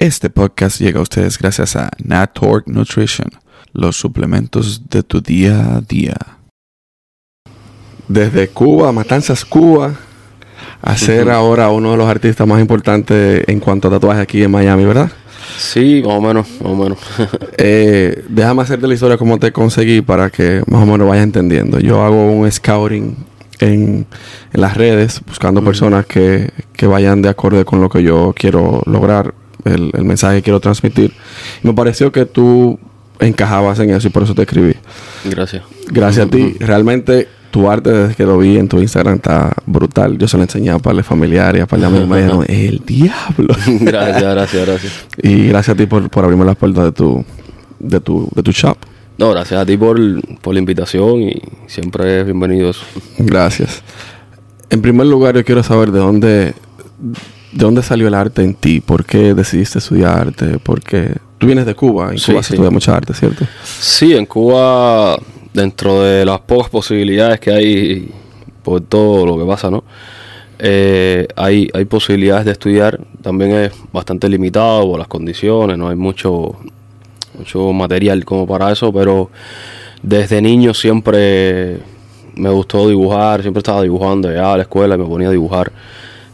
Este podcast llega a ustedes gracias a Natork Nutrition, los suplementos de tu día a día. Desde Cuba, Matanzas, Cuba, a ser ahora uno de los artistas más importantes en cuanto a tatuajes aquí en Miami, ¿verdad? Sí, más o menos, más o menos. Eh, déjame hacerte la historia cómo te conseguí para que más o menos vayas entendiendo. Yo hago un scouting en, en las redes, buscando personas que, que vayan de acorde con lo que yo quiero lograr, el, el mensaje que quiero transmitir. Y me pareció que tú encajabas en eso y por eso te escribí. Gracias. Gracias a ti. Realmente tu arte desde que lo vi en tu Instagram está brutal. Yo se lo he enseñado para los familiares, para los amigos. Me dijeron, el diablo. Gracias, gracias, gracias. y gracias a ti por, por abrirme las puertas de tu, de tu, de tu shop. No, gracias a ti por, por la invitación y siempre es bienvenido eso. Gracias. En primer lugar, yo quiero saber de dónde, de dónde salió el arte en ti. ¿Por qué decidiste estudiar arte? ¿Por qué? Tú vienes de Cuba. En Sí, Cuba se sí. estudia mucha arte, ¿cierto? Sí, en Cuba, dentro de las pocas posibilidades que hay por todo lo que pasa, ¿no? Eh, hay, hay posibilidades de estudiar, también es bastante limitado por las condiciones, no hay mucho, mucho material como para eso, pero desde niño siempre me gustó dibujar, siempre estaba dibujando, llegaba a la escuela y me ponía a dibujar.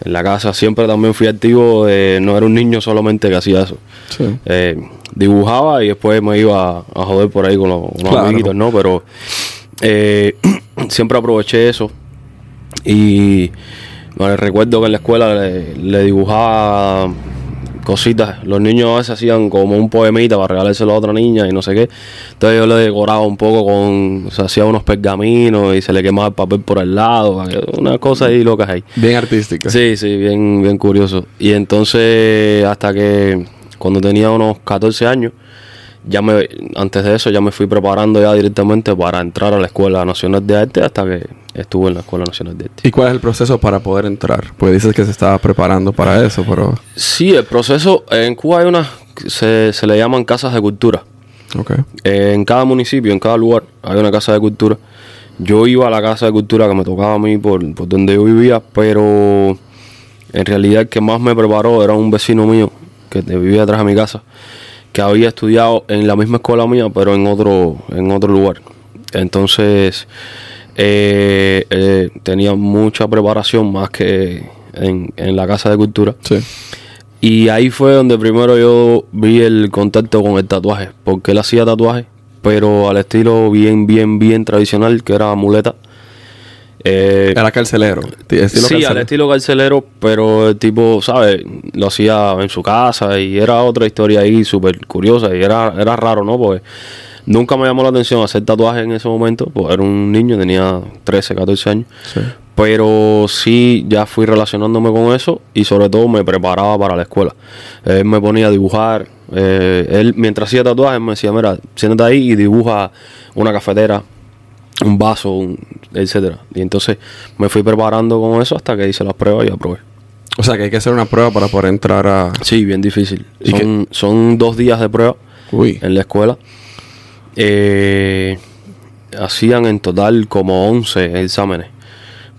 En la casa siempre también fui activo, eh, no era un niño solamente que hacía eso. Sí. Eh, dibujaba y después me iba a joder por ahí con los, Claro. amiguitos, ¿no? Pero eh, siempre aproveché eso y me recuerdo que en la escuela le, le dibujaba cositas. Los niños a veces hacían como un poemita para regalárselo a otra niña y no sé qué. Entonces yo le decoraba un poco con, o sea, hacía unos pergaminos y se le quemaba el papel por el lado, una cosa ahí locas ahí. Bien artística. Sí, sí, bien, bien curioso. Y entonces, hasta que cuando tenía unos 14 años, ya me, antes de eso ya me fui preparando ya directamente para entrar a la Escuela Nacional de Arte hasta que estuve en la Escuela Nacional de Arte. ¿Y cuál es el proceso para poder entrar? Pues dices que se estaba preparando para eso, pero... Sí, el proceso, en Cuba hay unas, se, se le llaman casas de cultura. Ok. Eh, en cada municipio, en cada lugar, hay una casa de cultura. Yo iba a la casa de cultura que me tocaba a mí por, por donde yo vivía, pero en realidad el que más me preparó era un vecino mío que vivía atrás de mi casa, que había estudiado en la misma escuela mía, pero en otro, en otro lugar. Entonces, eh, eh, tenía mucha preparación más que en, en la casa de cultura. Sí. Y ahí fue donde primero yo vi el contacto con el tatuaje, porque él hacía tatuaje, pero al estilo bien, bien, bien tradicional, que era muleta. Eh, Era carcelero. Estilo sí, al estilo carcelero, pero el tipo, ¿sabes? Lo hacía en su casa y era otra historia ahí súper curiosa y era, era raro, ¿no? Porque nunca me llamó la atención hacer tatuajes en ese momento, pues era un niño, tenía 13, 14 años. Sí. Pero sí, ya fui relacionándome con eso y sobre todo me preparaba para la escuela. Él me ponía a dibujar. eh, él, mientras hacía tatuajes, me decía, mira, siéntate ahí y dibuja una cafetera, un vaso, un, etcétera. Y entonces me fui preparando con eso hasta que hice las pruebas y aprobé. O sea que hay que hacer una prueba para poder entrar a... Sí, bien difícil. ¿Y Son, son dos días de prueba Uy. en la escuela. Eh, hacían en total como 11 exámenes.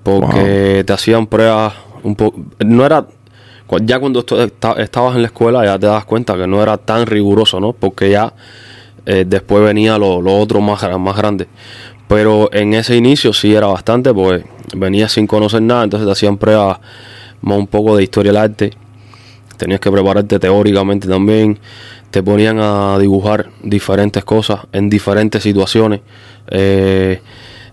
Porque te hacían pruebas un poco... No era... Ya cuando estabas en la escuela ya te das cuenta que no era tan riguroso, ¿no? Porque ya eh, después venía lo, lo otro más, más grande. Pero en ese inicio sí era bastante, porque venía sin conocer nada, entonces te hacían pruebas más un poco de historia del arte. Tenías que prepararte teóricamente también. Te ponían a dibujar diferentes cosas en diferentes situaciones. eh,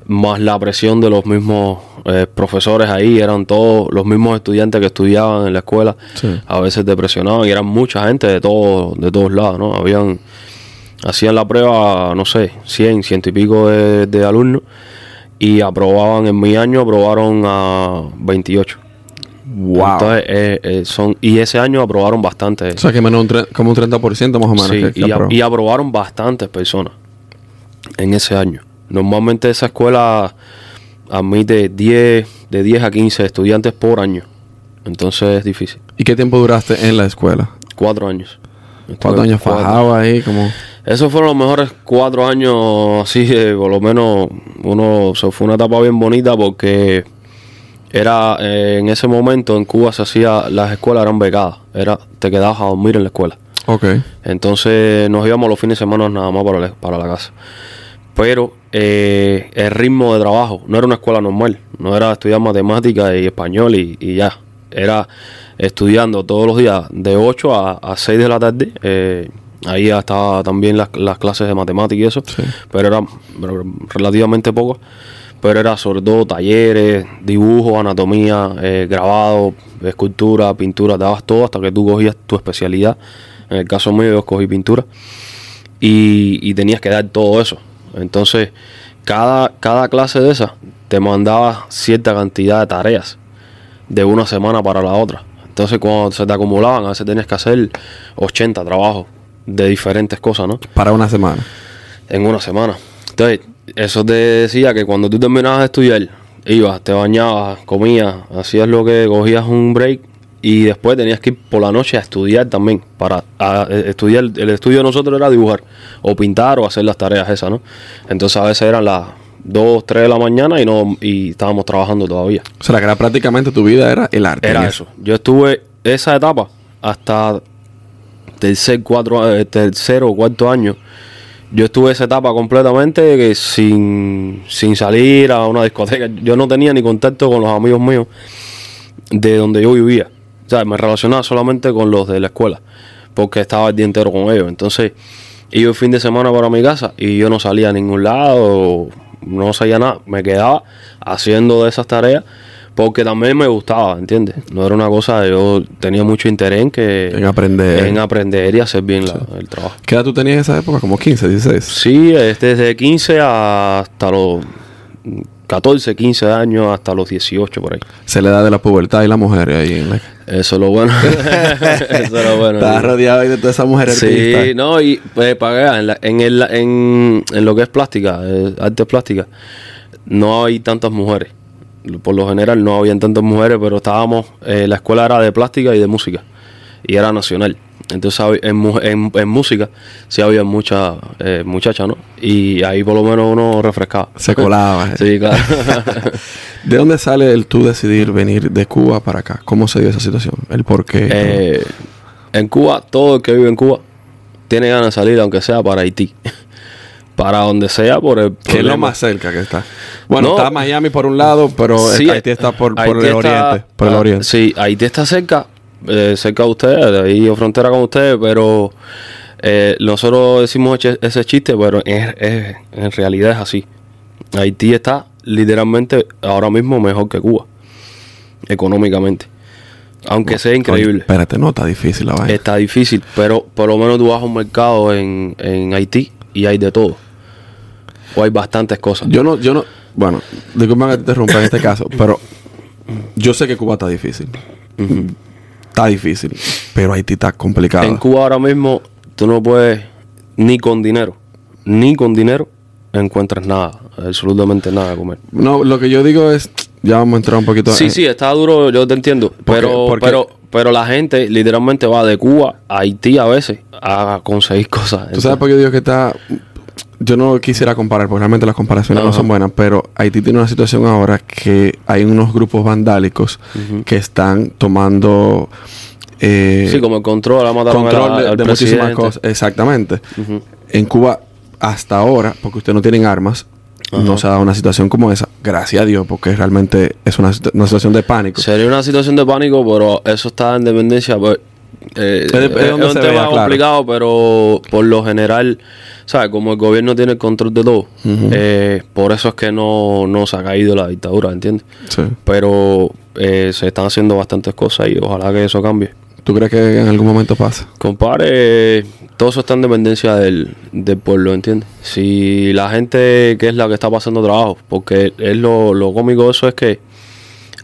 más la presión de los mismos eh, profesores ahí. Eran todos los mismos estudiantes que estudiaban en la escuela. Sí. A veces te presionaban y eran mucha gente de, todo, de todos lados, ¿no? Habían... Hacían la prueba, no sé, 100, ciento y pico de, de alumnos. Y aprobaban, en mi año aprobaron a 28. Wow. Entonces, eh, eh, son, y ese año aprobaron bastante. o sea que menos un como un 30% más o menos. Sí, que- que y, a- aprobó. y aprobaron bastantes personas en ese año. Normalmente esa escuela admite 10, de 10 a 15 estudiantes por año. Entonces es difícil. ¿Y qué tiempo duraste en la escuela? Cuatro años. ¿Cuántos Estuve años cuatro. fajaba ahí? Como... Esos fueron los mejores cuatro años, así, eh, por lo menos uno, o sea, fue una etapa bien bonita porque era eh, en ese momento en Cuba se hacía, las escuelas eran becadas, era, te quedabas a dormir en la escuela. Ok. Entonces nos íbamos los fines de semana nada más para la, para la casa. Pero eh, el ritmo de trabajo no era una escuela normal, no era estudiar matemáticas y español y, y ya. Era estudiando todos los días de 8 a, a 6 de la tarde. eh, ahí ya estaba también las, las clases de matemáticas y eso, Sí. pero era pero relativamente poco. Pero era sobre todo talleres, dibujo, anatomía, eh, grabado, escultura, pintura, dabas todo hasta que tú cogías tu especialidad. En el caso mío, yo escogí pintura y, y tenías que dar todo eso. Entonces, cada, cada clase de esas te mandaba cierta cantidad de tareas de una semana para la otra. Entonces, cuando se te acumulaban, a veces tenías que hacer 80 trabajos de diferentes cosas, ¿no? Para una semana. En una semana. Entonces, eso te decía que cuando tú terminabas de estudiar, ibas, te bañabas, comías, hacías lo que cogías un break y después tenías que ir por la noche a estudiar también. Para a- eh, estudiar, el estudio de nosotros era dibujar o pintar o hacer las tareas esas, ¿no? Entonces a veces eran las 2, 3 de la mañana y no y estábamos trabajando todavía. O sea, que era prácticamente tu vida era el arte. Era eso. Yo estuve esa etapa hasta tercer, cuatro, eh, tercero o cuarto año. Yo estuve esa etapa completamente que sin, sin salir a una discoteca. Yo no tenía ni contacto con los amigos míos de donde yo vivía. O sea, me relacionaba solamente con los de la escuela, porque estaba el día entero con ellos. Entonces, iba el fin de semana para mi casa y yo no salía a ningún lado, no sabía nada. Me quedaba haciendo de esas tareas porque también me gustaba, ¿entiendes? No era una cosa, yo tenía mucho interés en que... En aprender. En aprender y hacer bien la- el trabajo. ¿Qué edad tú tenías en esa época? Como 15, 16. Sí, es desde 15 hasta los 14, 15 años hasta los 18 por ahí. Se le da de la pubertad y la mujer ahí en la... Eso es lo bueno. Eso es lo bueno. Estás rodeado ahí de todas esas mujeres Sí, no, y pues, para que vean, en, la- en, el- en, en lo que es plástica, eh, arte plástica, no hay tantas mujeres. Por lo general no habían tantas mujeres, pero estábamos, eh, la escuela era de plástica y de música, y era nacional. Entonces en, en, en música sí había muchas eh, muchachas, ¿no? Y ahí por lo menos uno refrescaba. Se colaba. Sí, claro. ¿De dónde sale el tú decidir venir de Cuba para acá? ¿Cómo se dio esa situación? ¿El por qué? Eh, en Cuba, todo el que vive en Cuba tiene ganas de salir, aunque sea para Haití. Para donde sea, por el ¿Qué es lo más cerca que está? Bueno, No. está Miami por un lado, pero Sí, Haití está por, el está- oriente. Por el ah, oriente. Sí, Haití está cerca, eh, cerca de ustedes, de ahí o frontera con ustedes, pero eh, nosotros decimos ese chiste, pero es- es- en realidad es así. Haití está literalmente ahora mismo mejor que Cuba, económicamente. Aunque sea Oye, increíble. espérate, no, está difícil la vaina. Está difícil, pero por lo menos tú vas a un mercado en, en Haití y hay de todo. O hay bastantes cosas. Yo no, yo no, bueno, disculpa que te interrumpa en este caso, pero yo sé que Cuba está difícil. Está difícil, pero Haití está complicado. En Cuba ahora mismo tú no puedes ni con dinero, ni con dinero encuentras nada, absolutamente nada de comer. No, lo que yo digo es, ya vamos a entrar un poquito Sí, en- sí, está duro, yo te entiendo, pero, pero, pero la gente literalmente va de Cuba a Haití a veces a conseguir cosas. Tú sabes por qué yo digo que está. Yo no quisiera comparar, porque realmente las comparaciones no son buenas, pero Haití tiene una situación ahora que hay unos grupos vandálicos que están tomando eh, Sí, como el control, ahora mataron control al- de, de muchísimas cosas. Exactamente. En Cuba, hasta ahora, porque ustedes no tienen armas, no se ha dado una situación como esa. Gracias a Dios, porque realmente es una, una situación de pánico. Sería una situación de pánico, pero eso está en dependencia. Pues, eh, Es de- es un se tema vea, claro. complicado, pero por lo general, ¿sabes? Como el gobierno tiene el control de todo, eh, por eso es que no, no se ha caído la dictadura, ¿entiendes? Sí. Pero eh, se están haciendo bastantes cosas y ojalá que eso cambie. ¿Tú crees que en algún momento pasa? Compare, eh, todo eso está en dependencia del, del pueblo, ¿entiendes? Si la gente que es la que está pasando trabajo, porque es lo, lo cómico de eso es que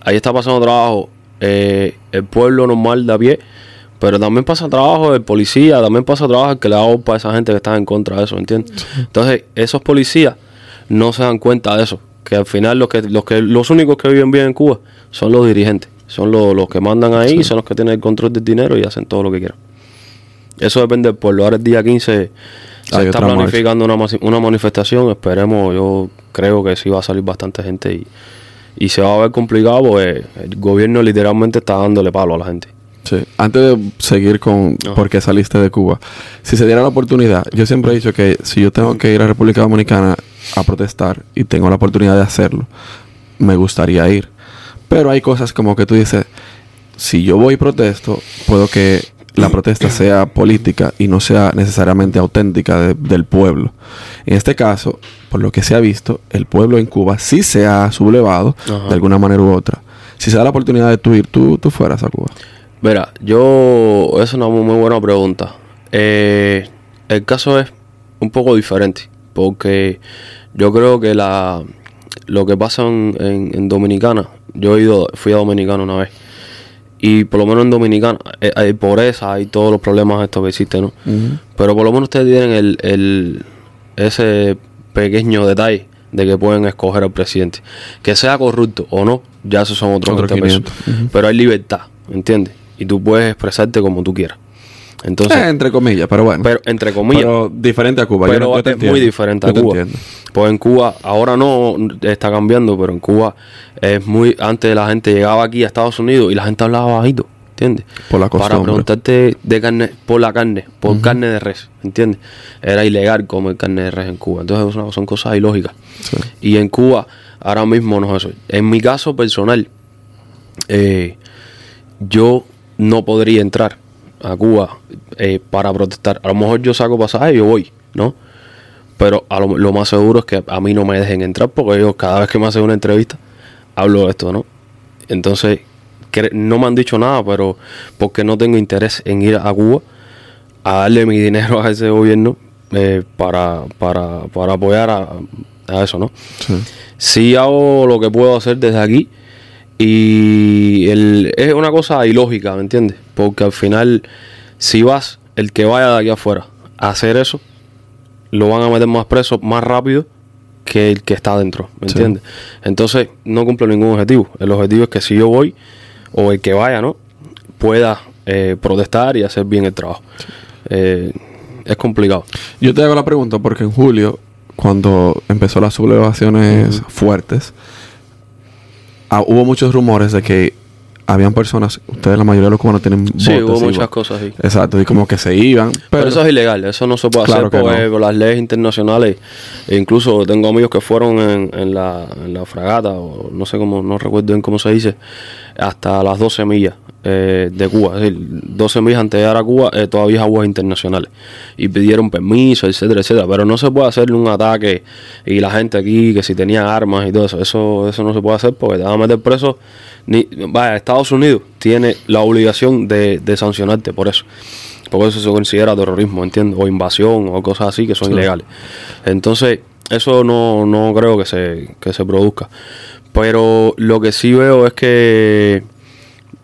ahí está pasando trabajo eh, el pueblo normal de a pie, pero también pasa trabajo el policía, también pasa trabajo el que le da para esa gente que está en contra de eso, ¿entiendes? Entonces, esos policías no se dan cuenta de eso, que al final los que, los que los únicos que viven bien en Cuba son los dirigentes, son los, los que mandan ahí, son los que tienen el control del dinero y hacen todo lo que quieran. Eso depende del pueblo. Ahora el día 15 se Hay está planificando una, una manifestación. Esperemos, yo creo que sí va a salir bastante gente y, y se va a ver complicado porque el gobierno literalmente está dándole palo a la gente. Sí. Antes de seguir con Ajá. por qué saliste de Cuba, si se diera la oportunidad, yo siempre he dicho que si yo tengo que ir a República Dominicana a protestar y tengo la oportunidad de hacerlo, me gustaría ir. Pero hay cosas como que tú dices, si yo voy y protesto, puedo que la protesta sea política y no sea necesariamente auténtica de- del pueblo. En este caso, por lo que se ha visto, el pueblo en Cuba sí se ha sublevado Ajá. de alguna manera u otra. Si se da la oportunidad de tú ir, tú, tú fueras a Cuba. Mira, yo. Es una muy, buena pregunta. Eh, el caso es un poco diferente. Porque yo creo que la lo que pasa en, en- en Dominicana. Yo he ido, fui a Dominicana una vez. Y por lo menos en Dominicana eh, hay pobreza, hay todos los problemas estos que existen, ¿no? Pero por lo menos ustedes tienen el, el- ese pequeño detalle de que pueden escoger al presidente. Que sea corrupto o no, ya esos son otros Otro 20 pesos. 500, Pero hay libertad, ¿entiendes? Y tú puedes expresarte como tú quieras. Entonces, Eh, entre comillas, pero bueno. pero entre comillas, Pero diferente a Cuba. yo pero no- yo te es muy diferente a Cuba. Pues en Cuba, ahora no está cambiando, pero en Cuba es muy. Antes la gente llegaba aquí a Estados Unidos y la gente hablaba bajito, ¿entiendes? Por la Para costumbre. preguntarte de carne, por la carne, por carne de res, ¿entiendes? Era ilegal comer carne de res en Cuba. Entonces son, son cosas ilógicas. Sí. Y en Cuba, ahora mismo no es eso. En mi caso personal, eh, yo no podría entrar a Cuba eh, para protestar. A lo mejor yo saco pasaje y yo voy, ¿no? Pero a lo, lo más seguro es que a mí no me dejen entrar porque ellos cada vez que me hacen una entrevista hablo de esto, ¿no? Entonces, no me han dicho nada, pero porque no tengo interés en ir a Cuba a darle mi dinero a ese gobierno eh, para, para, para apoyar a, a eso, ¿no? Sí. sí hago lo que puedo hacer desde aquí y el- es una cosa ilógica, ¿me entiendes? Porque al final, si vas, el que vaya de aquí afuera a hacer eso, lo van a meter más preso más rápido que el que está adentro, ¿me Sí. entiendes? Entonces, no cumple ningún objetivo. El objetivo es que si yo voy, o el que vaya, ¿no? Pueda eh, protestar y hacer bien el trabajo. Eh, es complicado. Yo te hago la pregunta porque en julio, cuando empezó las sublevaciones fuertes, ah, hubo muchos rumores de que habían personas, ustedes la mayoría de los cubanos tienen Sí, botes hubo muchas cosas así. Exacto, y como que se iban. Pero, Pero, eso es ilegal, eso no se puede Claro hacer que por, no. eh, por las leyes internacionales. E incluso tengo amigos que fueron en, en la, en la fragata, o no sé cómo, no recuerdo bien cómo se dice, hasta las 12 millas eh, de Cuba. Es decir, 12 millas antes de llegar a Cuba, eh, todavía es aguas internacionales. Y pidieron permiso, etcétera, etcétera. Pero no se puede hacerle un ataque y la gente aquí, que si tenían armas y todo eso, eso, eso no se puede hacer porque te van a meter preso. Ni, vaya, Estados Unidos tiene la obligación de, de sancionarte por eso. Porque eso se considera terrorismo, ¿entiendes? O invasión o cosas así que son Sí. ilegales. Entonces, eso no, no creo que se, que se produzca. Pero lo que sí veo es que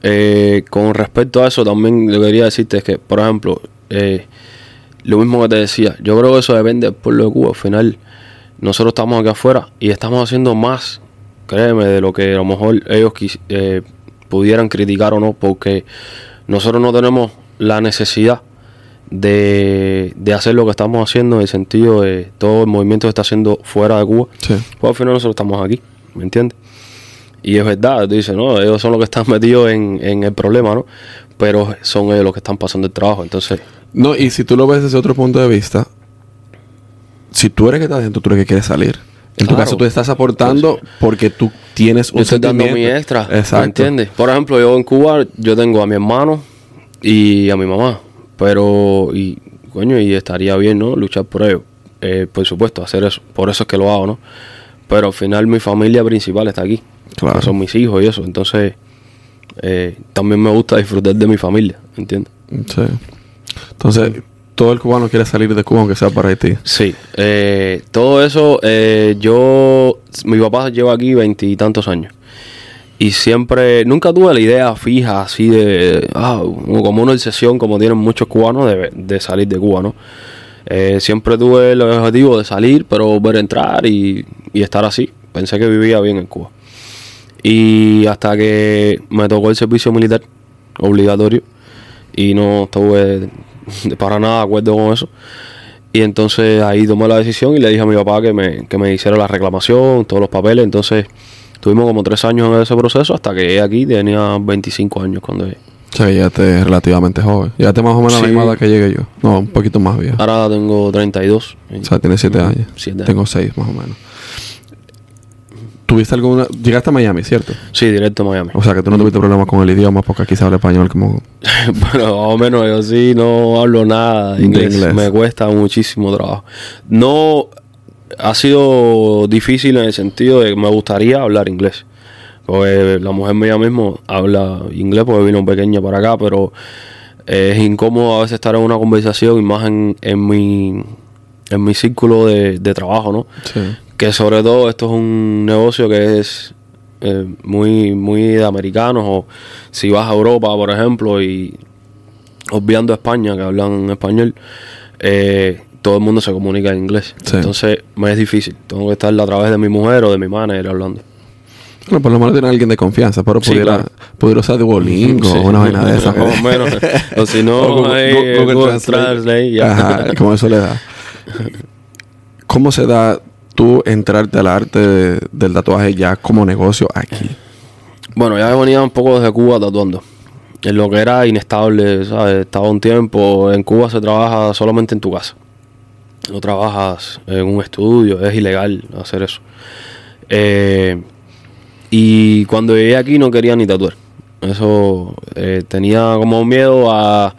eh, con respecto a eso también lo que quería decirte es que, por ejemplo, eh, lo mismo que te decía, yo creo que eso depende del pueblo de Cuba. Al final, nosotros estamos aquí afuera y estamos haciendo más, créeme, de lo que a lo mejor ellos eh, pudieran criticar o no, porque nosotros no tenemos la necesidad de, de hacer lo que estamos haciendo en el sentido de todo el movimiento que está haciendo fuera de Cuba. Sí. Pues al final nosotros estamos aquí, ¿me entiendes? Y es verdad, tú dices, no, ellos son los que están metidos en, en el problema, ¿no? Pero son ellos los que están pasando el trabajo, entonces... No, y si tú lo ves desde otro punto de vista, si tú eres que está dentro, tú eres que quieres salir. En tu caso, tú estás aportando porque tú tienes un Yo estoy dando mi extra, Exacto. ¿me entiendes? Por ejemplo, yo en Cuba, yo tengo a mi hermano y a mi mamá, pero, y, coño, y estaría bien, ¿no? Luchar por ellos, Eh, por supuesto, hacer eso, por eso es que lo hago, ¿no? Pero al final mi familia principal está aquí, Claro. son mis hijos y eso, entonces eh, también me gusta disfrutar de mi familia, ¿entiendes? Sí. Entonces, todo el cubano quiere salir de Cuba, aunque sea para Haití. Sí, eh, todo eso, eh, yo, mi papá lleva aquí veintitantos años. Y siempre, nunca tuve la idea fija así de, ah, como una obsesión como tienen muchos cubanos de, de salir de Cuba, ¿no? Eh, siempre tuve el objetivo de salir, pero volver a entrar y, y estar así. Pensé que vivía bien en Cuba. Y hasta que me tocó el servicio militar obligatorio y no estuve para nada de acuerdo con eso. Y entonces ahí tomé la decisión y le dije a mi papá que me, que me hiciera la reclamación, todos los papeles. Entonces Tuvimos como tres años en ese proceso hasta que llegué aquí, tenía 25 años cuando llegué. O sea, ya te relativamente joven. Ya te más o menos la misma edad que llegué yo. No, un poquito más viejo. Ahora tengo 32. O sea, tienes siete Ujú, años. siete Tengo seis más o menos. ¿Tuviste alguna... Llegaste a Miami, ¿cierto? Sí, directo a Miami. O sea, que tú no tuviste problemas con el idioma porque aquí se habla español como... bueno, más o menos yo sí no hablo nada de inglés. Me cuesta muchísimo trabajo. No ha sido difícil en el sentido de que me gustaría hablar inglés. Porque la mujer mía mismo habla inglés porque vino pequeña para acá, pero es incómodo a veces estar en una conversación y más en, en mi en mi círculo de, de trabajo, ¿no? Sí. Que sobre todo esto es un negocio que es eh, muy muy de americanos o si vas a Europa por ejemplo y obviando España que hablan español eh, todo el mundo se comunica en inglés Sí. entonces me es difícil tengo que estar a través de mi mujer o de mi manager hablando Bueno, por lo menos tiene alguien de confianza, pero Sí, pudiera, claro. pudiera usar Duolingo Sí. o una vaina de esas. O menos. O si no, O Google- Google Google Translate. Translate, ya. Ajá, como eso le da. ¿Cómo se da tú entrarte al arte de- del tatuaje ya como negocio aquí? Bueno, ya venía un poco desde Cuba tatuando. En lo que era inestable, ¿sabes? Estaba un tiempo. En Cuba se trabaja solamente en tu casa. No trabajas en un estudio, es ilegal hacer eso. Eh, y cuando llegué aquí no quería ni tatuar. Eso eh, tenía como miedo a.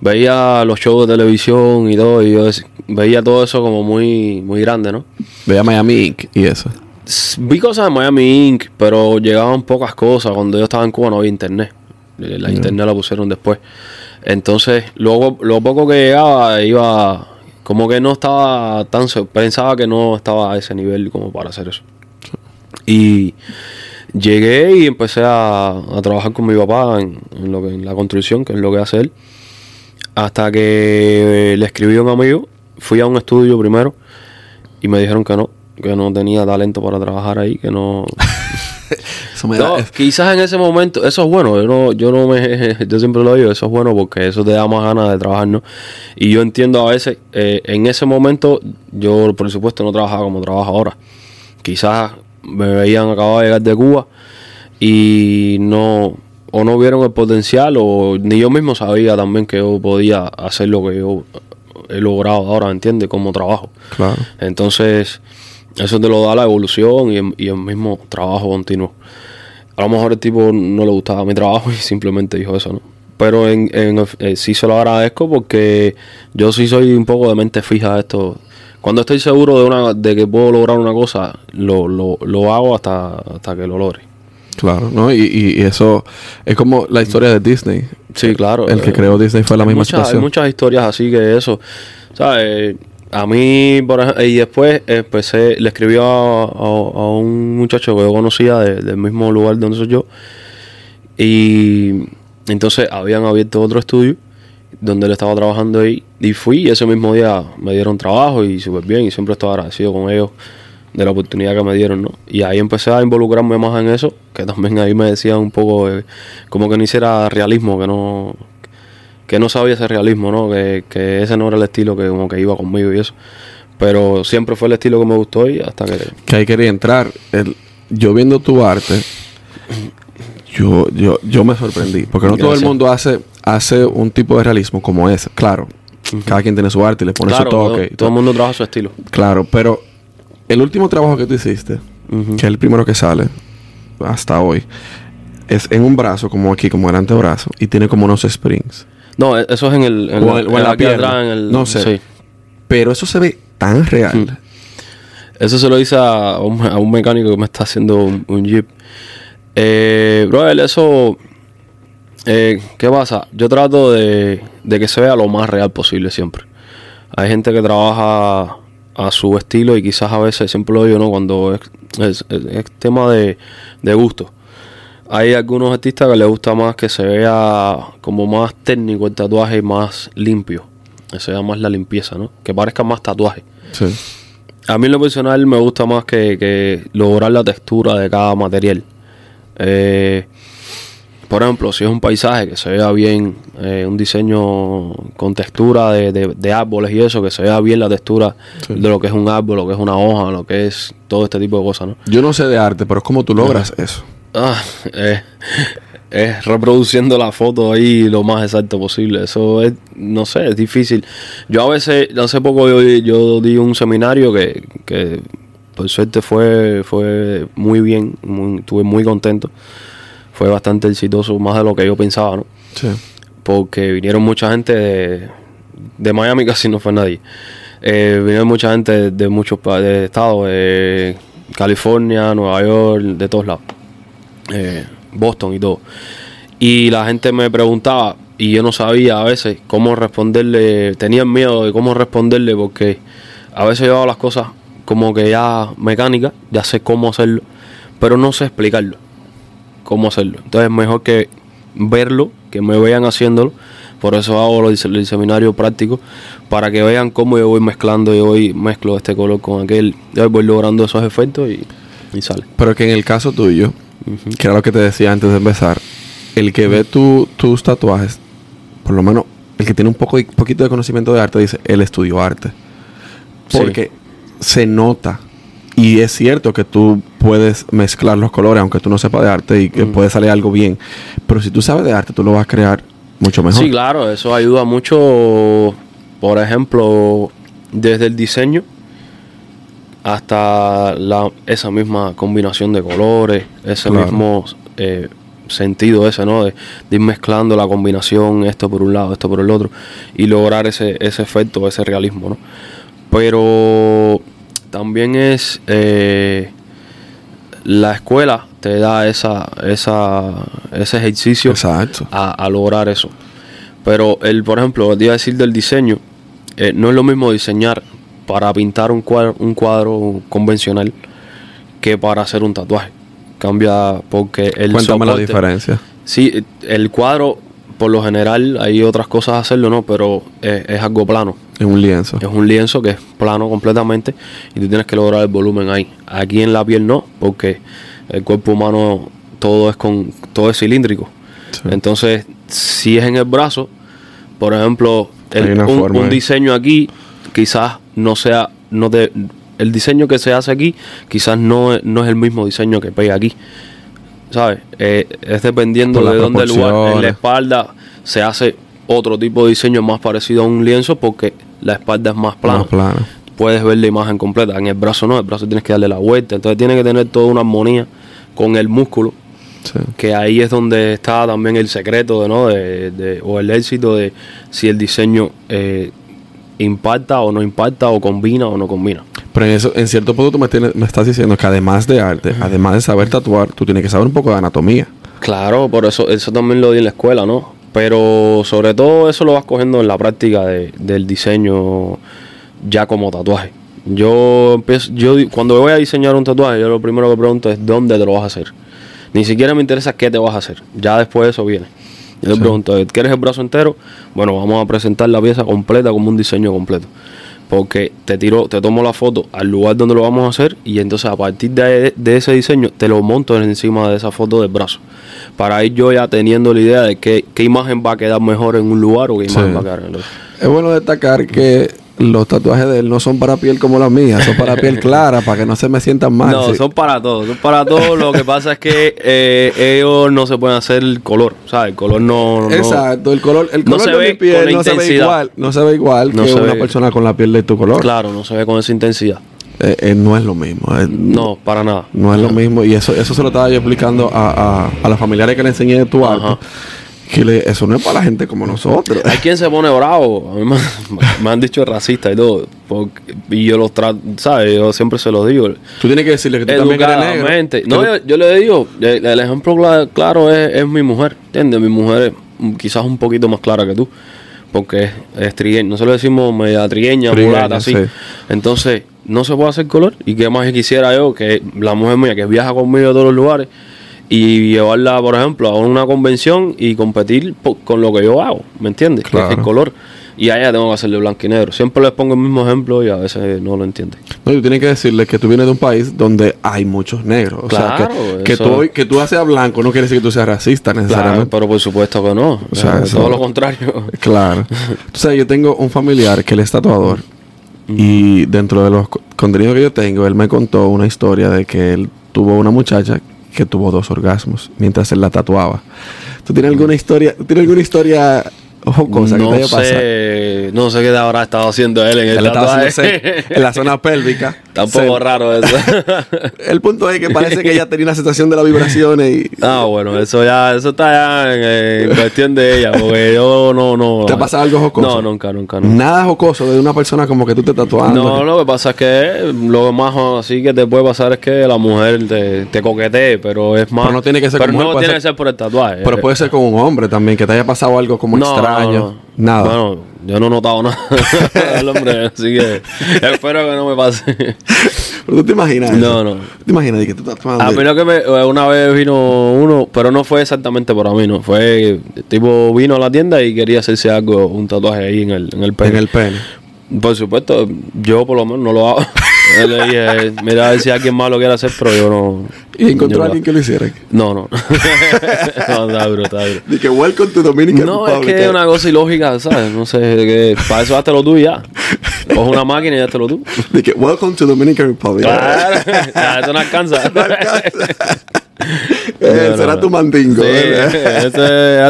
Veía los shows de televisión y todo, y yo dec- veía todo eso como muy, muy grande, ¿no? Veía Miami Inc. y eso. Vi cosas de Miami Inc., pero llegaban pocas cosas. Cuando yo estaba en Cuba no había internet. Eh, La internet la pusieron después. Entonces, luego, lo poco que llegaba iba. Como que no estaba tan. se- Pensaba que no estaba a ese nivel como para hacer eso. Y llegué y empecé a, a trabajar con mi papá en, en lo que, en la construcción, que es lo que hace él. Hasta que le escribí a un amigo. Fui a un estudio primero y me dijeron que no, que no tenía talento para trabajar ahí, que no. Eso me No, da... quizás en ese momento, eso es bueno, yo no, yo no me, yo siempre lo digo, eso es bueno porque eso te da más ganas de trabajar, ¿no? Y yo entiendo a veces, eh, en ese momento, yo por supuesto no trabajaba como trabajo ahora. Quizás me veían acabado de llegar de Cuba y no, o no vieron el potencial, o ni yo mismo sabía también que yo podía hacer lo que yo he logrado ahora, ¿me entiendes? Como trabajo. Claro. Entonces, eso te lo da la evolución y el, y el mismo trabajo continuo. A lo mejor el tipo no le gustaba mi trabajo y simplemente dijo eso, ¿no? Pero en, en- eh, sí se lo agradezco porque yo sí soy un poco de mente fija a esto. Cuando estoy seguro de una de que puedo lograr una cosa, lo, lo, lo hago hasta, hasta que lo logre. Claro, ¿no? Y, y- y eso es como la historia de Disney. Sí, claro. El que eh, creó Disney fue la misma muchas, situación. Hay muchas historias así que eso. ¿Sabes? A mí, y después empecé, le escribí a, a- a un muchacho que yo conocía de- del mismo lugar donde soy yo. Y entonces habían abierto otro estudio donde él estaba trabajando ahí. Y fui y ese mismo día me dieron trabajo y súper bien. Y siempre estoy agradecido con ellos de la oportunidad que me dieron, ¿no? Y ahí empecé a involucrarme más en eso, que también ahí me decían un poco de- como que no hiciera realismo, que no que no sabía ese realismo, ¿no? Que, que ese no era el estilo que como que iba conmigo y eso. Pero siempre fue el estilo que me gustó y hasta que... que ahí quería entrar. El- yo viendo tu arte, yo, yo, yo me sorprendí. Porque no todo el mundo hace, hace un tipo de realismo como ese. Claro, cada quien tiene su arte y le pone Claro, su toque. todo. el mundo trabaja su estilo. Claro, pero el último trabajo que tú hiciste, que es el primero que sale hasta hoy, es en un brazo, como aquí, como el antebrazo, y tiene como unos springs. No, e- eso es en el... En O la, en- o en la pierna. atrás, en el- No sé. sí. Pero eso se ve tan real. Eso se lo hice a un, a un mecánico que me está haciendo un, un Jeep. Eh, brother, eso... eh, ¿Qué pasa? Yo trato de, de que se vea lo más real posible siempre. Hay gente que trabaja a su estilo y quizás a veces, siempre lo digo, ¿no? Cuando es, es- tema de, de gusto. Hay algunos artistas que les gusta más que se vea como más técnico el tatuaje y más limpio. Que se vea más la limpieza, ¿no? Que parezca más tatuaje. Sí. A mí en lo personal me gusta más que, que lograr la textura de cada material. Eh, por ejemplo, si es un paisaje que se vea bien, eh, un diseño con textura de, de- de árboles y eso, que se vea bien la textura Sí. de lo que es un árbol, lo que es una hoja, lo que es todo este tipo de cosas, ¿no? Yo no sé de arte, pero es como tú logras eso. Ah, eh, es reproduciendo la foto ahí lo más exacto posible. Eso es, no sé, es difícil. Yo a veces, hace poco yo, yo di un seminario que, que por suerte fue, fue muy bien, muy- estuve muy contento. Fue bastante exitoso, más de lo que yo pensaba, ¿no? Sí. porque vinieron mucha gente de, de Miami, casi no fue nadie. Eh, vinieron mucha gente de, de muchos de estados, de California, Nueva York, de todos lados, Eh, Boston y todo. Y la gente me preguntaba, y yo no sabía a veces cómo responderle, tenía miedo de cómo responderle, porque a veces yo hago las cosas como que ya mecánicas, ya sé cómo hacerlo, pero no sé explicarlo cómo hacerlo. Entonces es mejor que verlo, que me vean haciéndolo. Por eso hago los- el seminario práctico, para que vean cómo yo voy mezclando, yo voy mezclo este color con aquel, yo voy logrando esos efectos y, y sale. Pero que en el caso tuyo, que era lo que te decía antes de empezar, el que ve tu- tus tatuajes, por lo menos el que tiene un poco, poquito de conocimiento de arte, dice, él estudió arte. Sí. Porque se nota. Y es cierto que tú puedes mezclar los colores, aunque tú no sepas de arte, y que Mm. puede salir algo bien. Pero si tú sabes de arte, tú lo vas a crear mucho mejor. Sí, claro, eso ayuda mucho, por ejemplo, desde el diseño hasta la, esa misma combinación de colores, ese Claro. mismo eh, sentido ese, ¿no? De, de ir mezclando la combinación, esto por un lado, esto por el otro, y lograr ese, ese efecto, ese realismo, ¿no? Pero también es eh, la escuela te da esa, esa, ese ejercicio a, a lograr eso. Pero el, por ejemplo, te iba a decir del diseño, eh, no es lo mismo diseñar para pintar un cuadro, un cuadro convencional que para hacer un tatuaje. Cambia porque el Cuéntame la diferencia. Sí, el cuadro, por lo general, hay otras cosas a hacerlo, ¿no? Pero eh, es algo plano. Es un lienzo. Es un lienzo que es plano completamente y tú tienes que lograr el volumen ahí. Aquí en la piel no, porque el cuerpo humano todo es con todo es cilíndrico. Sí. Entonces, si es en el brazo, por ejemplo, el- un, diseño aquí quizás no sea no te, el diseño que se hace aquí quizás no, es- no es el mismo diseño que pega aquí. ¿Sabes? Eh, es dependiendo de dónde el lugar. En la espalda se hace otro tipo de diseño más parecido a un lienzo porque la espalda es más plana. Más. Puedes ver la imagen completa. En el brazo no, el brazo tienes que darle la vuelta. Entonces tiene que tener toda una armonía con el músculo, Sí. que ahí es donde está también el secreto de, ¿no? de, de- o el éxito de si el diseño eh, impacta o no impacta, o combina o no combina. Pero en, eso, en cierto punto tú me, tienes- me estás diciendo que además de arte, además de saber tatuar, tú tienes que saber un poco de anatomía. Claro, por eso, eso también lo di en la escuela, ¿no? Pero sobre todo eso lo vas cogiendo en la práctica de- del diseño ya como tatuaje. Yo empiezo, yo cuando voy a diseñar un tatuaje, yo lo primero que pregunto es dónde te lo vas a hacer. Ni siquiera me interesa qué te vas a hacer. Ya después de eso viene. Yo le Sí. pregunto, ¿quieres el brazo entero? Bueno, vamos a presentar la pieza completa como un diseño completo. Porque te tiro, te tomo la foto al lugar donde lo vamos a hacer y entonces a partir de, de ese diseño te lo monto encima de esa foto del brazo. Para ir yo ya teniendo la idea de qué, qué imagen va a quedar mejor en un lugar o qué imagen Sí. va a quedar en el otro. Es bueno destacar que los tatuajes de él no son para piel como la mía, son para piel clara, para que no se me sientan mal. No, Sí. son para todos, son para todos. Lo que pasa es que eh, ellos no se pueden hacer el color, ¿sabes? El color no... no- Exacto, el color, el No color se de ve mi piel no se ve igual, no se ve igual No que una ve. persona con la piel de tu color. Claro, no se ve con esa intensidad. Eh, eh, no es lo mismo. eh, No, para nada. No es lo mismo. Y eso, eso se lo estaba yo explicando a, a, a los familiares que le enseñé de tu arte. Le- eso no es para la gente como nosotros. Hay quien se pone bravo. A mí me, me han dicho racista y todo. porque- y yo los trato, ¿sabes? Yo siempre se los digo. Tú tienes que decirle que tú también eres negro. No, yo, yo le digo, el, el ejemplo cla- claro es, es mi mujer, ¿entiendes? Mi mujer es quizás un poquito más clara que tú, porque es, es trigueña. Nosotros decimos media trigueña, Trigueña, mulata, así. sí. Entonces, no se puede hacer color. ¿Y qué más quisiera yo? Que la mujer mía que viaja conmigo a todos los lugares y llevarla, por ejemplo, a una convención y competir po- con lo que yo hago, ¿me entiendes? Que es Claro. el color. Y a ella tengo que hacerle blanco y negro. Siempre les pongo el mismo ejemplo y a veces no lo entienden. No, tú tienes que decirle que tú vienes de un país donde hay muchos negros. O sea, Claro, que, que eso- tú, que tú seas blanco no quiere decir que tú seas racista Claro, necesariamente. pero por supuesto que no. O sea, Eh, eso- todo lo contrario. Claro. Tú sabes, yo tengo un familiar que él es tatuador. Y dentro de los co- contenidos que yo tengo, él me contó una historia de que él tuvo una muchacha que tuvo dos orgasmos mientras él la tatuaba. ¿Tú tienes alguna historia? ¿tú ¿Tienes alguna historia jocosa que te no haya pasado? sé, no sé qué habrá estado haciendo él en el Él estaba tatuaje. haciéndose en la zona pélvica. Está un poco Se- raro eso. El punto es que parece que ella tenía una sensación de las vibraciones y... Ah, bueno, eso ya, eso está ya en, en cuestión de ella, porque yo no, no. ¿Te ha pasado algo jocoso? No, nunca, nunca, nunca. Nada jocoso de una persona como que tú te tatuando. No, lo que pasa es que lo más así que te puede pasar es que la mujer te, te coquetee, pero es más. Pero no tiene que ser pero mujer, no tiene ser- que ser por el tatuaje. Pero puede ser con un hombre también, que te haya pasado algo como No, extraño. no, no. Nada. Bueno, yo no he notado nada del hombre, así que espero que no me pase. Pero tú te imaginas eso? No, no. ¿Te imaginas que tú estás tatuando? A mí lo que me, una vez vino uno, pero no fue exactamente por mí, no. Fue, tipo vino a la tienda y quería hacerse algo, un tatuaje ahí en el, en el pene. en el pene. Por supuesto, yo por lo menos no lo hago. Yo le dije, mira a ver si alguien más lo quiere hacer, pero yo no. Y encontró a alguien que lo hiciera. No, no. no, está duro, está duro. Que welcome to Dominican No, es Republic. que es una cosa ilógica, ¿sabes? No sé, que para eso hazlo tú y ya. Coge una máquina y hazlo tú. De que welcome to Dominican Republic. Claro, eso no alcanza. No alcanza. Eh, No, será no. tu mandingo. Sí, ¿verdad? eso es,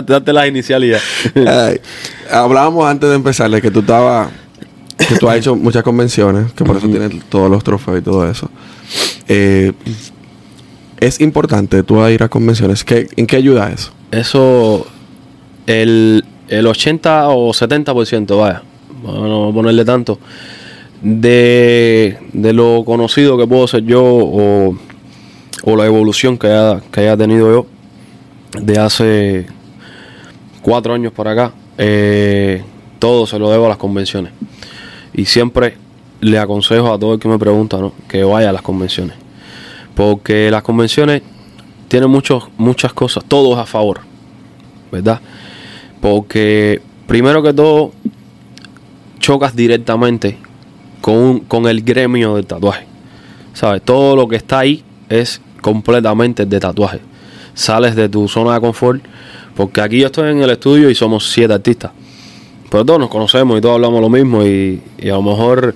date- las. Ay, hablábamos antes de empezar de que tú estabas que tú has hecho muchas convenciones que por eso tienes todos los trofeos y todo eso Eh, es importante tú a ir a convenciones ¿Qué, ¿en qué ayuda eso? Eso, el, el 80 o 70%, vaya, a ponerle tanto, de, de lo conocido que puedo ser yo o, o la evolución que haya, que haya tenido yo de hace cuatro años para acá, eh, todo se lo debo a las convenciones. Y siempre le aconsejo a todo el que me pregunta ¿no? que vaya a las convenciones. Porque las convenciones tienen muchos, muchas cosas, todo es a favor, ¿verdad? Porque primero que todo, chocas directamente con, con el gremio del tatuaje. ¿Sabes? Todo lo que está ahí es completamente de tatuaje. Sales de tu zona de confort, porque aquí yo estoy en el estudio y somos siete artistas. Pero todos nos conocemos y todos hablamos lo mismo y, y a lo mejor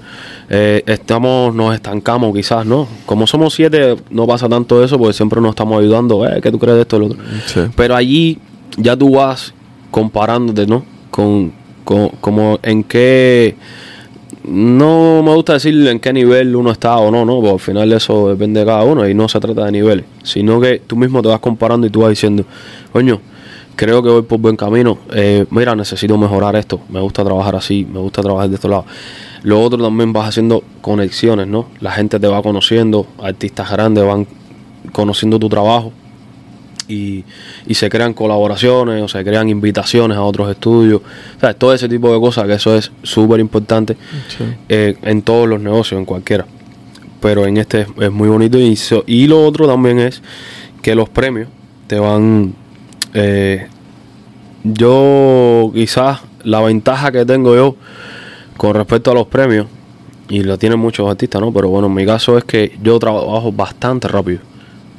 eh, estamos, nos estancamos quizás, ¿no? Como somos siete no pasa tanto eso porque siempre nos estamos ayudando, eh, ¿qué tú crees de esto y lo otro? Sí. Pero allí ya tú vas comparándote, ¿no? Con, con- como en qué... No me gusta decir en qué nivel uno está o no, ¿no? Porque al final eso depende de cada uno y no se trata de niveles, sino que tú mismo te vas comparando y tú vas diciendo, coño, creo que voy por buen camino, eh, mira, necesito mejorar esto, me gusta trabajar así, me gusta trabajar de estos lados. Lo otro también vas haciendo conexiones, ¿no? La gente te va conociendo, artistas grandes van conociendo tu trabajo y, y se crean colaboraciones o se crean invitaciones a otros estudios. O sea, todo ese tipo de cosas, que eso es súper importante eh, en todos los negocios, en cualquiera. Pero en este es, es muy bonito. Y, y lo otro también es que los premios te van... eh, yo quizás la ventaja que tengo yo con respecto a los premios, y lo tienen muchos artistas, ¿no? Pero bueno, en mi caso es que yo trabajo bastante rápido.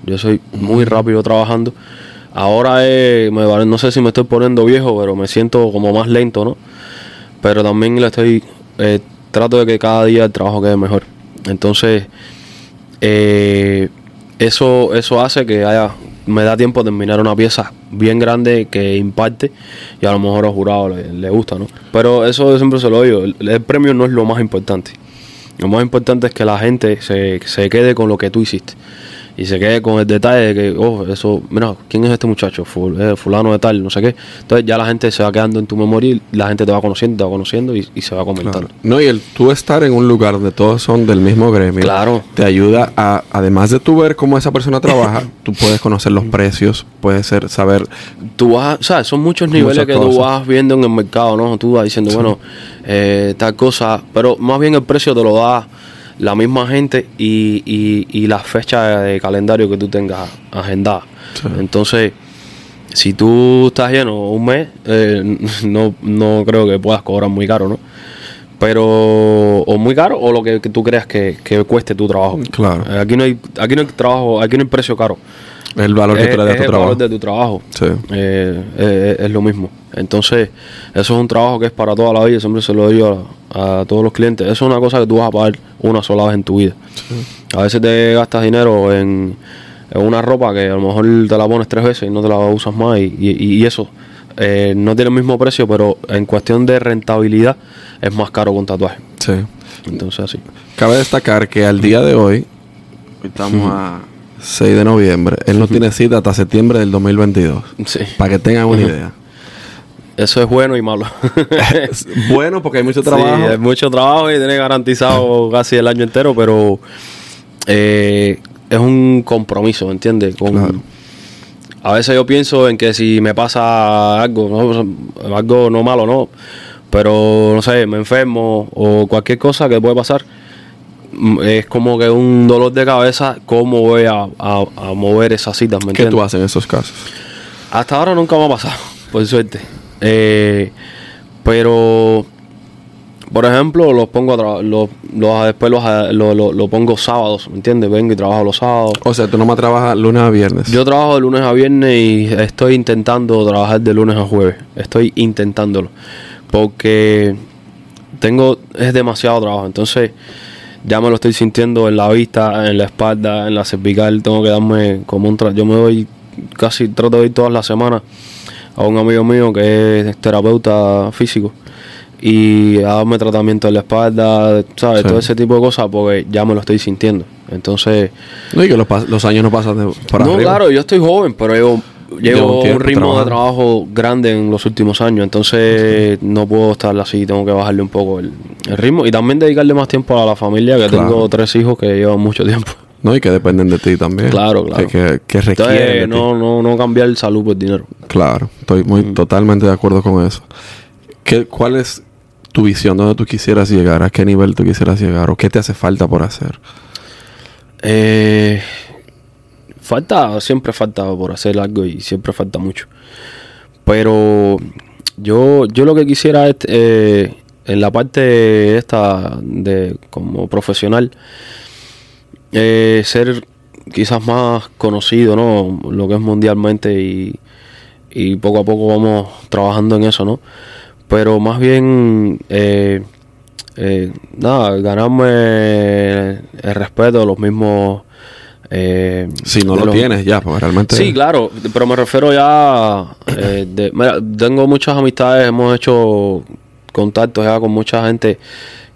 Yo soy muy rápido trabajando. Ahora eh, me no sé si me estoy poniendo viejo, pero me siento como más lento, ¿no? Pero también le estoy eh, trato de que cada día el trabajo quede mejor. Entonces, eh, eso, eso hace que haya, me da tiempo de terminar una pieza bien grande que impacte y a lo mejor al jurado le, le gusta, ¿no? Pero eso siempre se lo digo, el, el premio no es lo más importante. Lo más importante es que la gente se, se quede con lo que tú hiciste. Y se quede con el detalle de que, oh, eso, mira, ¿quién es este muchacho? Ful- eh, fulano de tal, no sé qué. Entonces ya la gente se va quedando en tu memoria y la gente te va conociendo, te va conociendo y, y se va comentando. Claro. No, y el tú estar en un lugar donde todos son del mismo gremio, Claro. te ayuda a, además de tú ver cómo esa persona trabaja, tú puedes conocer los precios, puedes ser, saber, tú vas, o sea, son muchos niveles que tú cosas. vas viendo en el mercado, ¿no? Tú vas diciendo, bueno, eh, tal cosa, pero más bien el precio te lo da la misma gente y, y, y la fecha de calendario que tú tengas agendada. Sí. Entonces, si tú estás lleno un mes, eh, no, no creo que puedas cobrar muy caro, ¿no? pero o muy caro o lo que, que tú creas que, que cueste tu trabajo. Claro. Eh, Aquí no hay aquí no hay trabajo, aquí no hay precio caro. El valor que Es- tú le das a es tu el trabajo. valor de tu trabajo. Sí. Eh, eh, es lo mismo. Entonces, eso es un trabajo que es para toda la vida. Siempre se lo digo a, a todos los clientes. Eso es una cosa que tú vas a pagar una sola vez en tu vida. A veces te gastas dinero en, en una ropa que a lo mejor te la pones tres veces y no te la usas más. Y, y- y eso eh, no tiene el mismo precio, pero en cuestión de rentabilidad es más caro un tatuaje. Sí. Entonces, así. Cabe destacar que al día de hoy, estamos a 6 de noviembre, él no tiene cita hasta septiembre del 2022. Sí. Para que tengan una idea. Eso es bueno y malo. Bueno porque hay mucho trabajo. Sí, es mucho trabajo y tiene garantizado casi el año entero, pero eh, es un compromiso, ¿me entiendes? Con- Claro. A veces yo pienso en que si me pasa algo, ¿no? algo no malo, no, pero no sé, me enfermo o cualquier cosa que puede pasar, es como que un dolor de cabeza cómo voy a, a- a mover esas citas, ¿me ¿Qué entiendes? tú haces en esos casos? Hasta ahora nunca me ha pasado, por suerte. Eh, pero, por ejemplo, los pongo a los, los- después los, lo, lo- lo pongo sábados, ¿me entiendes? Vengo y trabajo los sábados. O sea, tú nomás trabajas lunes a viernes. Yo trabajo de lunes a viernes y estoy intentando trabajar de lunes a jueves. Estoy intentándolo. Porque tengo, es demasiado trabajo. Entonces, ya me lo estoy sintiendo en la vista, en la espalda, en la cervical. Tengo que darme como un tra- Yo me doy casi, trato de ir todas las semanas a un amigo mío que es terapeuta físico. Y a darme tratamiento en la espalda, ¿sabes? Sí. Todo ese tipo de cosas porque ya me lo estoy sintiendo. Entonces, No, y que los, años no pasan de, para no, arriba. claro, yo estoy joven, pero Lleva llevo un ritmo de trabajo grande en los últimos años, entonces no puedo estar así, tengo que bajarle un poco el, el ritmo y también dedicarle más tiempo a la familia, que Claro. tengo tres hijos que llevan mucho tiempo. No, y que dependen de ti también. Claro, claro. Que, que, que requieren de Entonces, ti. no, no, no cambiar el salud por dinero. Claro, estoy muy Mm. totalmente de acuerdo con eso. ¿Qué, ¿Cuál es tu visión? ¿Dónde tú quisieras llegar? ¿A qué nivel tú quisieras llegar? ¿O qué te hace falta por hacer? Eh, falta, siempre falta por hacer algo y siempre falta mucho. Pero yo, yo lo que quisiera es, eh, en la parte esta de como profesional, eh, ser quizás más conocido, ¿no? Lo que es mundialmente y, y poco a poco vamos trabajando en eso, ¿no? Pero más bien, eh, eh, nada, ganarme el respeto de los mismos... eh, Si no lo los- tienes ya, pues realmente... Sí, claro, pero me refiero ya. eh, de- mira, tengo muchas amistades, hemos hecho contactos ya con mucha gente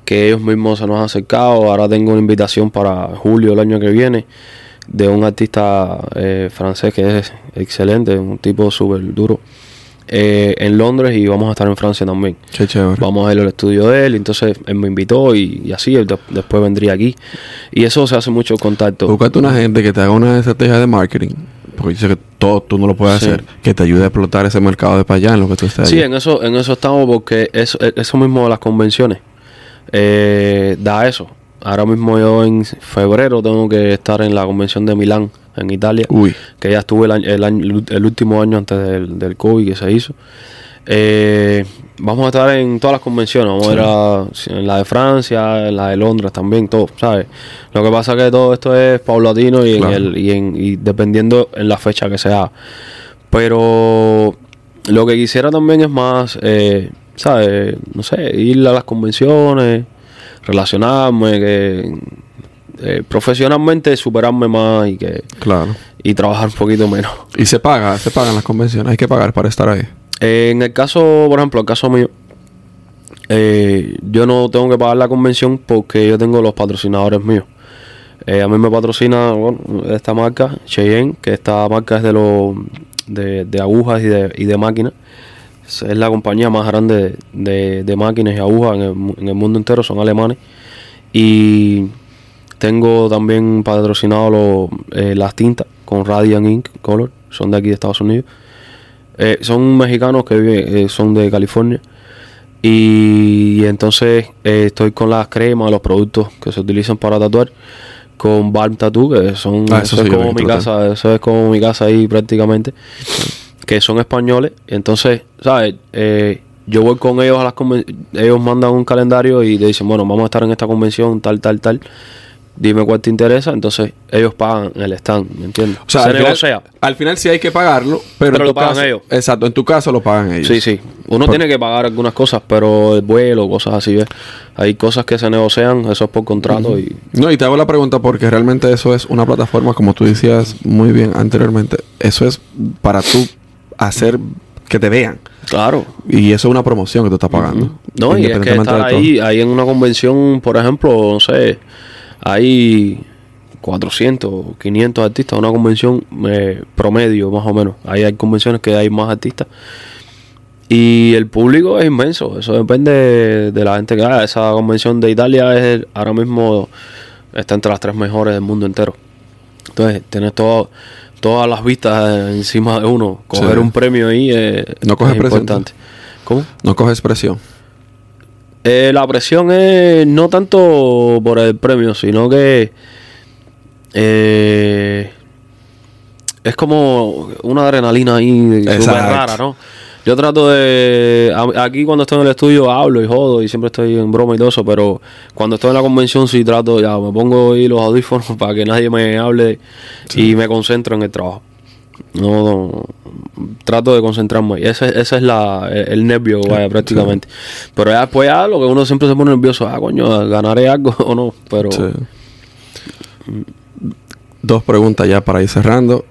que ellos mismos se nos han acercado. Ahora tengo una invitación para julio del año que viene de un artista eh, francés que es excelente, un tipo súper duro, eh, en Londres y vamos a estar en Francia también. Qué chévere. Vamos a ir al estudio de él, entonces él me invitó y, y así, él de- después vendría aquí. Y eso se hace mucho contacto. Búscate una gente que te haga una estrategia de marketing. Porque sé que todo tú no lo puedes Sí. hacer. Que te ayude a explotar ese mercado de para allá en lo que tú estás Sí, allí. en eso, en eso estamos porque eso, eso mismo de las convenciones eh, da eso. Ahora mismo yo en febrero tengo que estar en la convención de Milán, en Italia, Uy. que ya estuve el, año- el, año- último año antes del, del COVID que se hizo. Eh, vamos a estar en todas las convenciones, vamos a ir a en la de Francia, en la de Londres también, todo, ¿sabes? Lo que pasa es que todo esto es paulatino y, en el, y, en, y dependiendo en la fecha que sea. Pero lo que quisiera también es más, eh, ¿sabes? No sé, ir a las convenciones, relacionarme, que eh, profesionalmente superarme más y que Claro. y trabajar un poquito menos. Y se paga, se pagan las convenciones. Hay que pagar para estar ahí. Eh, en el caso, por ejemplo, el caso mío, eh, yo no tengo que pagar la convención porque yo tengo los patrocinadores míos. Eh, a mí me patrocina bueno, esta marca, Cheyenne, que esta marca es de los de, de agujas y de, y de máquinas. Es la compañía más grande de, de máquinas y agujas en el, mu- en el mundo entero, son alemanes. Y tengo también patrocinado los, eh, las tintas con Radiant Ink Color, son de aquí de Estados Unidos. Eh, son mexicanos que viven, eh, son de California. Y, entonces eh, estoy con las cremas, los productos que se utilizan para tatuar, con Balm Tattoo, que son Ah, eso es como mi casa, eso es como mi casa ahí prácticamente, que son españoles. Entonces, ¿sabes? Eh, yo voy con ellos a las convenciones, ellos mandan un calendario y te dicen, bueno, vamos a estar en esta convención, tal, tal, tal. Dime cuál te interesa, entonces ellos pagan el stand, ¿me entiendes? O sea, Se al final, negocia. al final sí hay que pagarlo, pero, Pero en lo tu pagan caso- ellos. Exacto, en tu caso lo pagan ellos. Sí, sí. Uno tiene que pagar algunas cosas, pero el vuelo, cosas así, ¿ves? Hay cosas que se negocian, eso es por contrato y... No, y te hago la pregunta porque realmente eso es una plataforma, como tú decías muy bien anteriormente, eso es para tú hacer que te vean. Claro. Y eso es una promoción que tú estás pagando. No, y es que estar ahí, ahí en una convención, por ejemplo, no sé, hay 400, 500 artistas, una convención eh, promedio más o menos. Ahí hay convenciones que hay más artistas. Y el público es inmenso, eso depende de, de la gente que haga. Esa convención de Italia es el- ahora mismo está entre las tres mejores del mundo entero. Entonces, tienes todo, todas las vistas encima de uno. Coger Sí. un premio ahí eh, No coges es presión, importante. ¿Cómo? No coges presión. Eh, la presión es no tanto por el premio, sino que eh, es como una adrenalina ahí súper rara, ¿no? Yo trato de... Aquí cuando estoy en el estudio hablo y jodo y siempre estoy en broma y todo eso, pero cuando estoy en la convención sí trato, ya me pongo ahí los audífonos para que nadie me hable y me concentro en el trabajo. No, no, trato de concentrarme. Ese, ese es la, el, el nervio, vaya, prácticamente. Pero ya después ya lo que uno siempre se pone nervioso, ah, coño, ganaré algo o no. Pero Sí. Dos preguntas ya para ir cerrando.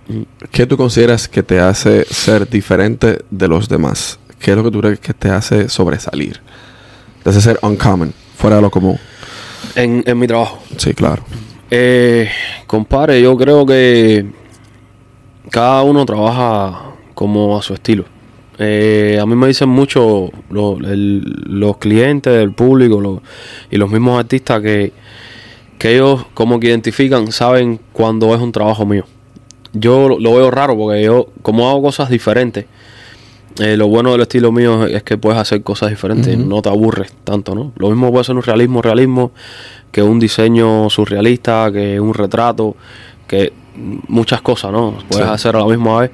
¿Qué tú consideras que te hace ser diferente de los demás? ¿Qué es lo que tú crees que te hace sobresalir? Te hace ser uncommon, fuera de lo común. en, en mi trabajo. Sí, claro. Eh, compadre, yo creo que cada uno trabaja como a su estilo. Eh, a mí me dicen mucho lo- el- los clientes, el público lo- y los mismos artistas que, que ellos como que identifican, saben cuando es un trabajo mío. Yo lo, lo veo raro porque yo como hago cosas diferentes, eh, lo bueno del estilo mío es que puedes hacer cosas diferentes, no te aburres tanto, ¿no? Lo mismo puede ser un realismo, realismo, que un diseño surrealista, que un retrato, que muchas cosas, ¿no? Puedes Sí. hacer a la misma vez.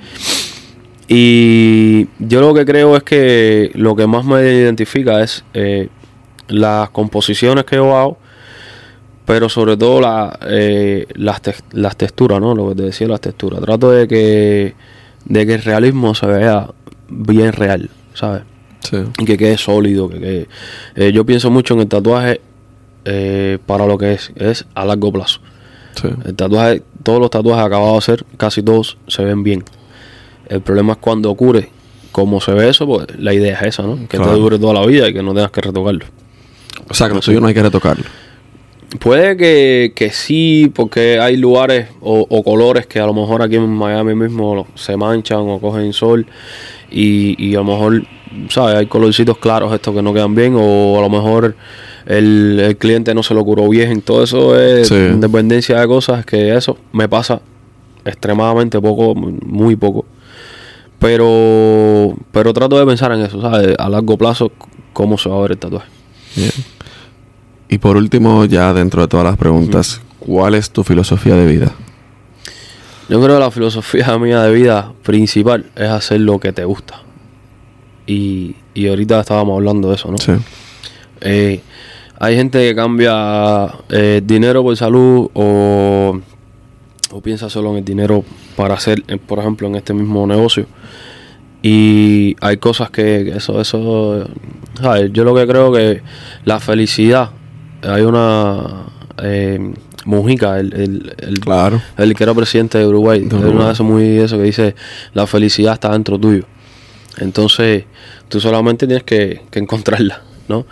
Y yo lo que creo es que lo que más me identifica es eh, las composiciones que yo hago, pero sobre todo la, eh, las, las texturas, ¿no? Lo que te decía, las texturas. Trato de que, de que el realismo se vea bien real, ¿sabes? Sí. y que quede sólido, que quede... eh, yo pienso mucho en el tatuaje eh, para lo que es, es a largo plazo. Sí. El tatuaje, todos los tatuajes acabados de hacer, casi todos se ven bien. El problema es cuando ocurre, como se ve eso, pues la idea es esa, ¿no? Que Claro. te dure toda la vida y que no tengas que retocarlo. O sea, que lo tuyo no hay que retocarlo. Puede que, que sí, porque hay lugares o, o colores que a lo mejor aquí en Miami mismo se manchan o cogen sol y, y a lo mejor, ¿sabes? Hay colorcitos claros estos que no quedan bien o a lo mejor el, el cliente no se lo curó bien. Todo eso es Sí. dependencia de cosas que eso me pasa extremadamente poco, muy poco. Pero, pero trato de pensar en eso, ¿sabes? A largo plazo, cómo se va a ver el tatuaje. Bien. Y por último, ya dentro de todas las preguntas, ¿cuál es tu filosofía de vida? Yo creo que la filosofía mía de vida principal es hacer lo que te gusta. Y, y ahorita estábamos hablando de eso, ¿no? Sí. Eh, hay gente que cambia eh, dinero por salud o, o piensa solo en el dinero para hacer, eh, por ejemplo, en este mismo negocio. Y hay cosas que, que eso, eso, ¿sabes? Yo lo que creo que la felicidad, hay una eh, Mujica, el, el, el- Claro. el que era presidente de Uruguay, De una de esas muy eso que dice la felicidad está dentro tuyo. Entonces, tú solamente tienes que, que encontrarla, ¿no?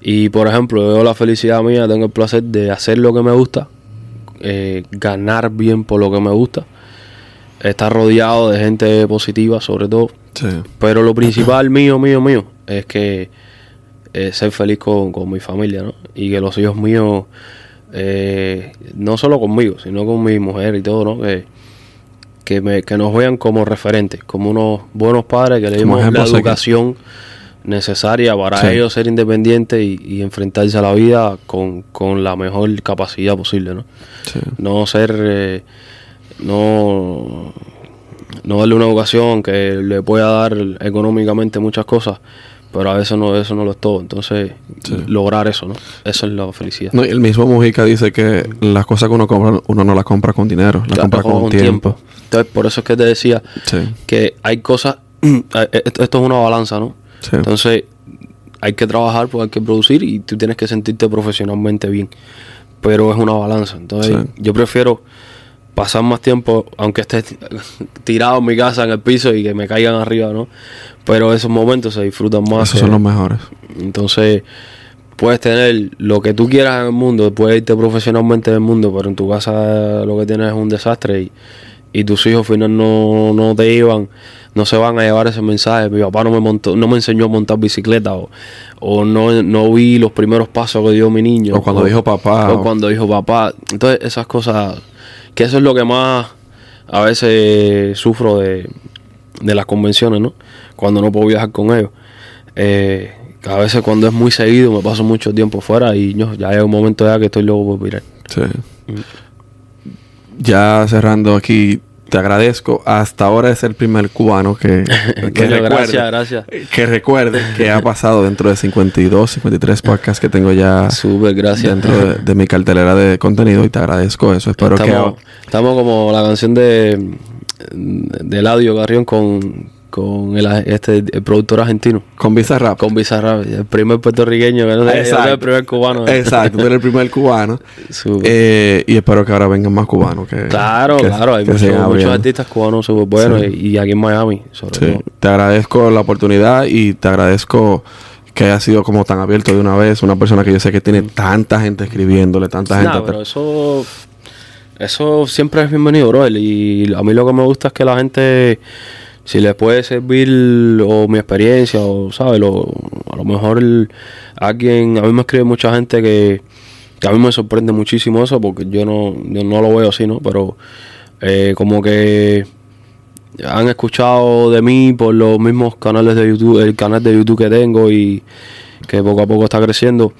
Y por ejemplo, yo la felicidad mía tengo el placer de hacer lo que me gusta, eh, ganar bien por lo que me gusta, estar rodeado de gente positiva sobre todo. Sí. Pero lo principal mío, mío, mío, es que eh, ser feliz con, con mi familia, ¿no? Y que los hijos míos, eh, no solo conmigo, sino con mi mujer y todo, ¿no? Que, que, me, que nos vean como referentes, como unos buenos padres que le dimos la aquí. educación necesaria para Sí. ellos ser independientes y, y enfrentarse a la vida con, con la mejor capacidad posible, ¿no? Sí. no ser eh, no no darle una educación que le pueda dar económicamente muchas cosas pero a veces no, eso no lo es todo. Entonces, lograr eso, ¿no? Eso es la felicidad. No, y el mismo Mujica dice que las cosas que uno compra, uno no las compra con dinero, las compra con, tiempo. Entonces, por eso es que te decía que hay cosas, esto es una balanza, ¿no? Entonces, hay que trabajar, pues hay que producir y tú tienes que sentirte profesionalmente bien. Pero es una balanza. Entonces, yo prefiero pasar más tiempo, aunque esté tirado en mi casa en el piso y que me caigan arriba, ¿no? Pero esos momentos se disfrutan más. Esos son los mejores. Entonces, puedes tener lo que tú quieras en el mundo, puedes irte profesionalmente en el mundo, pero en tu casa lo que tienes es un desastre y, y tus hijos al final no, no te iban, no se van a llevar ese mensaje. Mi papá no me montó, no me enseñó a montar bicicleta o, o no, no vi los primeros pasos que dio mi niño. O cuando dijo papá. O, cuando dijo papá. Entonces, esas cosas, que eso es lo que más a veces sufro de, de las convenciones, ¿no? Cuando no puedo viajar con ellos. Eh, a veces cuando es muy seguido me paso mucho tiempo fuera y yo, ya hay un momento ya que estoy luego por mirar. Sí. Mm. Ya cerrando aquí, te agradezco. Hasta ahora es el primer cubano que, que recuerde, gracias, gracias. que recuerde que ha pasado dentro de 52, 53 podcasts que tengo ya Súper, gracias. dentro de, mi cartelera de contenido y te agradezco eso. Espero estamos, que... Estamos como la canción de, de Eladio Garrión con con el, este, productor argentino. Con Bizarrap. Con Bizarrap, el primer puertorriqueño, que no es el primer cubano. Exacto, tú eres el primer cubano. eh, y espero que ahora vengan más cubanos. Que, claro, claro, hay muchos, artistas cubanos súper buenos y, aquí en Miami, sobre todo. Te agradezco la oportunidad y te agradezco que haya sido como tan abierto de una vez. Una persona que yo sé que tiene tanta gente escribiéndole, tanta gente. pero eso, eso siempre es bienvenido, bro. Y a mí lo que me gusta es que la gente si les puede servir o mi experiencia o, ¿sabes? Lo, a lo mejor alguien, a mí me escribe mucha gente que, que, a mí me sorprende muchísimo eso porque yo no, yo no lo veo así, ¿no? Pero eh, como que han escuchado de mí por los mismos canales de YouTube, el canal de YouTube que tengo y que poco a poco está creciendo.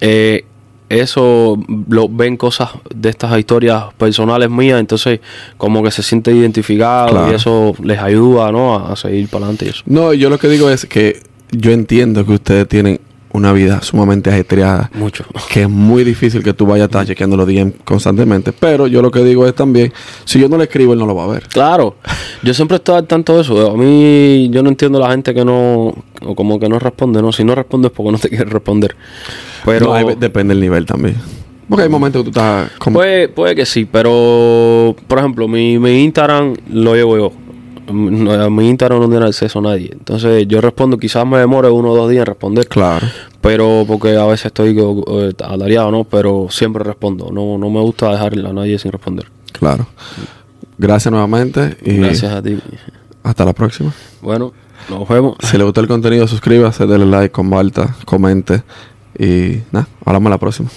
Eh, eso lo ven cosas de estas historias personales mías, entonces como que se siente identificado y eso les ayuda, ¿no? A, seguir para adelante y eso. No, yo lo que digo es que yo entiendo que ustedes tienen una vida sumamente ajetreada. Mucho. Que es muy difícil que tú vayas a estar chequeando los DM constantemente. Pero yo lo que digo es también, si yo no le escribo, él no lo va a ver. Claro. Yo siempre estoy al tanto de eso. A mí, yo no entiendo la gente que no, o como que no responde, ¿no? Si no respondes porque no te quiere responder. Pero... depende del nivel también. Porque hay momentos que tú estás... Como... Puede, puede que sí, pero... Por ejemplo, mi, mi Instagram lo llevo yo a mi Instagram no tiene acceso a nadie. Entonces yo respondo, quizás me demore uno o dos días en responder. Claro. Pero porque a veces estoy eh, ¿no? Pero siempre respondo. No, no me gusta dejar a nadie sin responder. Claro. Gracias nuevamente. Y Gracias a ti. Hasta la próxima. Bueno, nos vemos. Si le gustó el contenido, suscríbase, denle like, comparta, comente. Y nada, hablamos la próxima.